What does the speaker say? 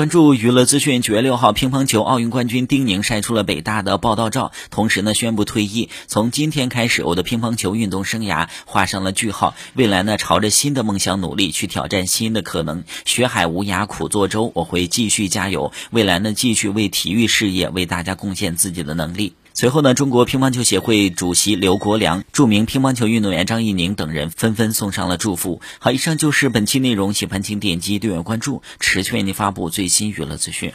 关注娱乐资讯，九月六号，乒乓球奥运冠军丁宁晒出了北大的报道照，同时呢宣布退役。从今天开始，我的乒乓球运动生涯画上了句号。未来呢，朝着新的梦想努力，去挑战新的可能。学海无涯苦作舟，我会继续加油。未来呢，继续为体育事业为大家贡献自己的能力。随后呢，中国乒乓球协会主席刘国梁、著名乒乓球运动员张怡宁等人纷纷送上了祝福。好，以上就是本期内容，喜欢请点击订阅关注，持续为您发布最新娱乐资讯。